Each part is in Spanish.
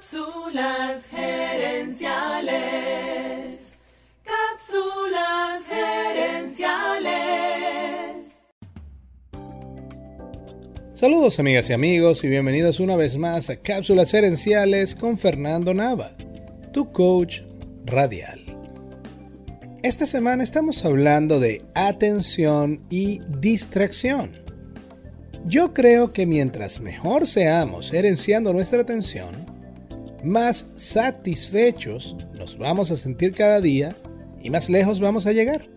Cápsulas gerenciales. Cápsulas gerenciales. Saludos amigas y amigos y bienvenidos una vez más a Cápsulas gerenciales con Fernando Nava, tu coach radial. Esta semana estamos hablando de atención y distracción. Yo creo que mientras mejor seamos herenciando nuestra atención, más satisfechos nos vamos a sentir cada día y más lejos vamos a llegar.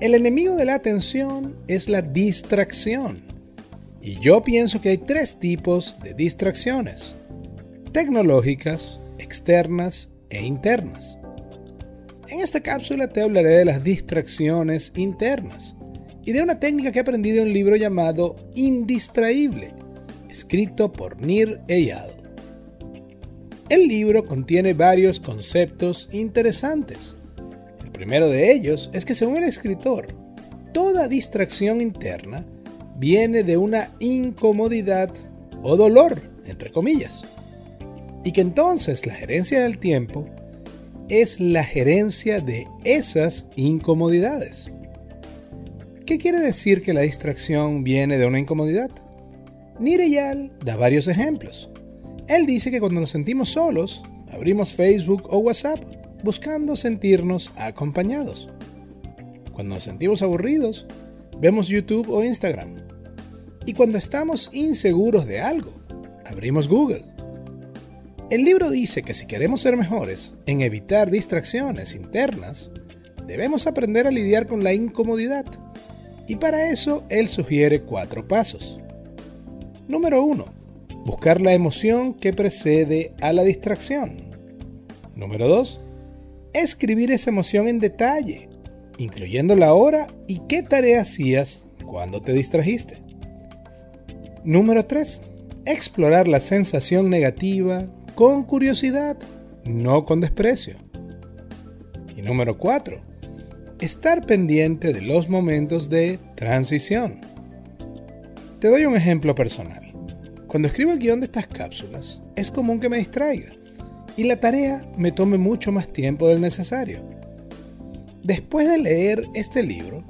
El enemigo de la atención es la distracción. Y yo pienso que hay tres tipos de distracciones. Tecnológicas, externas e internas. En esta cápsula te hablaré de las distracciones internas y de una técnica que aprendí de un libro llamado Indistraíble, escrito por Nir Eyal. El libro contiene varios conceptos interesantes. El primero de ellos es que según el escritor, toda distracción interna viene de una incomodidad o dolor, entre comillas. Y que entonces la gerencia del tiempo es la gerencia de esas incomodidades. ¿Qué quiere decir que la distracción viene de una incomodidad? Nireyal da varios ejemplos. Él dice que cuando nos sentimos solos, abrimos Facebook o WhatsApp buscando sentirnos acompañados. Cuando nos sentimos aburridos, vemos YouTube o Instagram. Y cuando estamos inseguros de algo, abrimos Google. El libro dice que si queremos ser mejores en evitar distracciones internas, debemos aprender a lidiar con la incomodidad. Y para eso él sugiere cuatro pasos. Número 1 Buscar la emoción que precede a la distracción. Número 2. Escribir esa emoción en detalle, incluyendo la hora y qué tarea hacías cuando te distrajiste. Número 3. Explorar la sensación negativa con curiosidad, no con desprecio. Y número 4. Estar pendiente de los momentos de transición. Te doy un ejemplo personal. Cuando escribo el guion de estas cápsulas, es común que me distraiga y la tarea me tome mucho más tiempo del necesario. Después de leer este libro,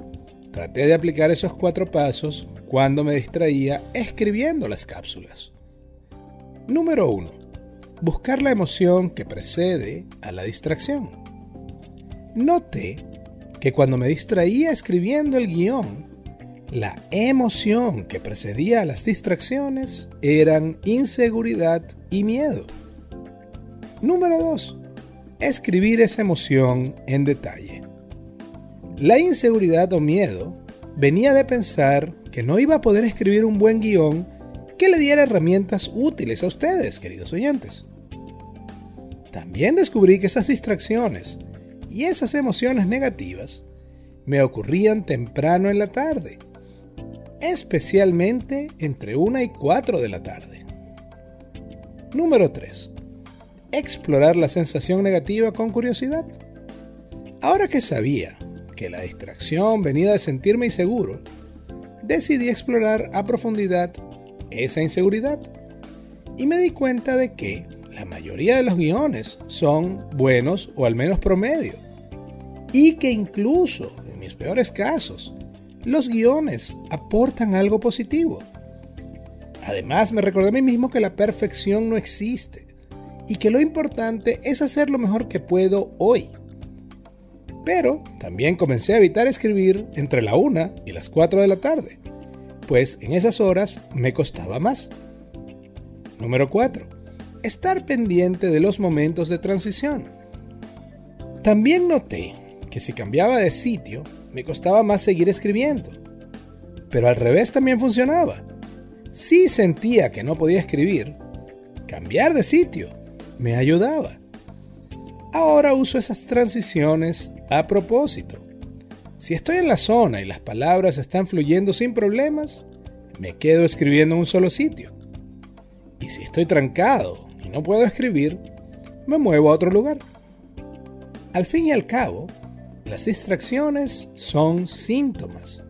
traté de aplicar esos cuatro pasos cuando me distraía escribiendo las cápsulas. Número 1. Buscar la emoción que precede a la distracción. Noté que cuando me distraía escribiendo el guion, la emoción que precedía a las distracciones eran inseguridad y miedo. Número 2. Escribir esa emoción en detalle. La inseguridad o miedo venía de pensar que no iba a poder escribir un buen guion que le diera herramientas útiles a ustedes, queridos oyentes. También descubrí que esas distracciones y esas emociones negativas me ocurrían temprano en la tarde especialmente entre 1 y 4 de la tarde. Número 3. Explorar la sensación negativa con curiosidad. Ahora que sabía que la distracción venía de sentirme inseguro, decidí explorar a profundidad esa inseguridad y me di cuenta de que la mayoría de los guiones son buenos o al menos promedio y que incluso en mis peores casos los guiones aportan algo positivo. Además, me recordé a mí mismo que la perfección no existe y que lo importante es hacer lo mejor que puedo hoy. Pero también comencé a evitar escribir entre la 1 y las 4 de la tarde, pues en esas horas me costaba más. Número 4. Estar pendiente de los momentos de transición. También noté que si cambiaba de sitio, me costaba más seguir escribiendo. Pero al revés también funcionaba. Si sentía que no podía escribir, cambiar de sitio me ayudaba. Ahora uso esas transiciones a propósito. Si estoy en la zona y las palabras están fluyendo sin problemas, me quedo escribiendo en un solo sitio. Y si estoy trancado y no puedo escribir, me muevo a otro lugar. Al fin y al cabo, las distracciones son síntomas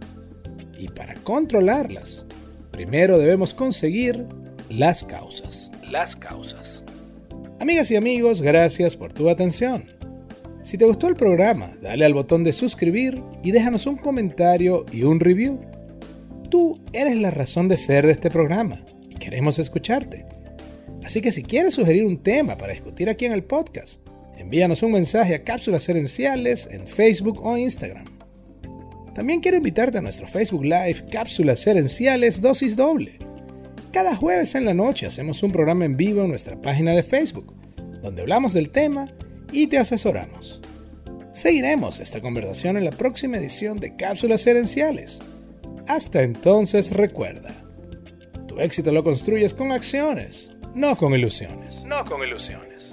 y para controlarlas, primero debemos conseguir las causas. Las causas. Amigas y amigos, gracias por tu atención. Si te gustó el programa, dale al botón de suscribir y déjanos un comentario y un review. Tú eres la razón de ser de este programa y queremos escucharte. Así que si quieres sugerir un tema para discutir aquí en el podcast, envíanos un mensaje a Cápsulas Herenciales en Facebook o Instagram. También quiero invitarte a nuestro Facebook Live Cápsulas Herenciales Dosis Doble. Cada jueves en la noche hacemos un programa en vivo en nuestra página de Facebook, donde hablamos del tema y te asesoramos. Seguiremos esta conversación en la próxima edición de Cápsulas Herenciales. Hasta entonces recuerda, tu éxito lo construyes con acciones, no con ilusiones. No con ilusiones.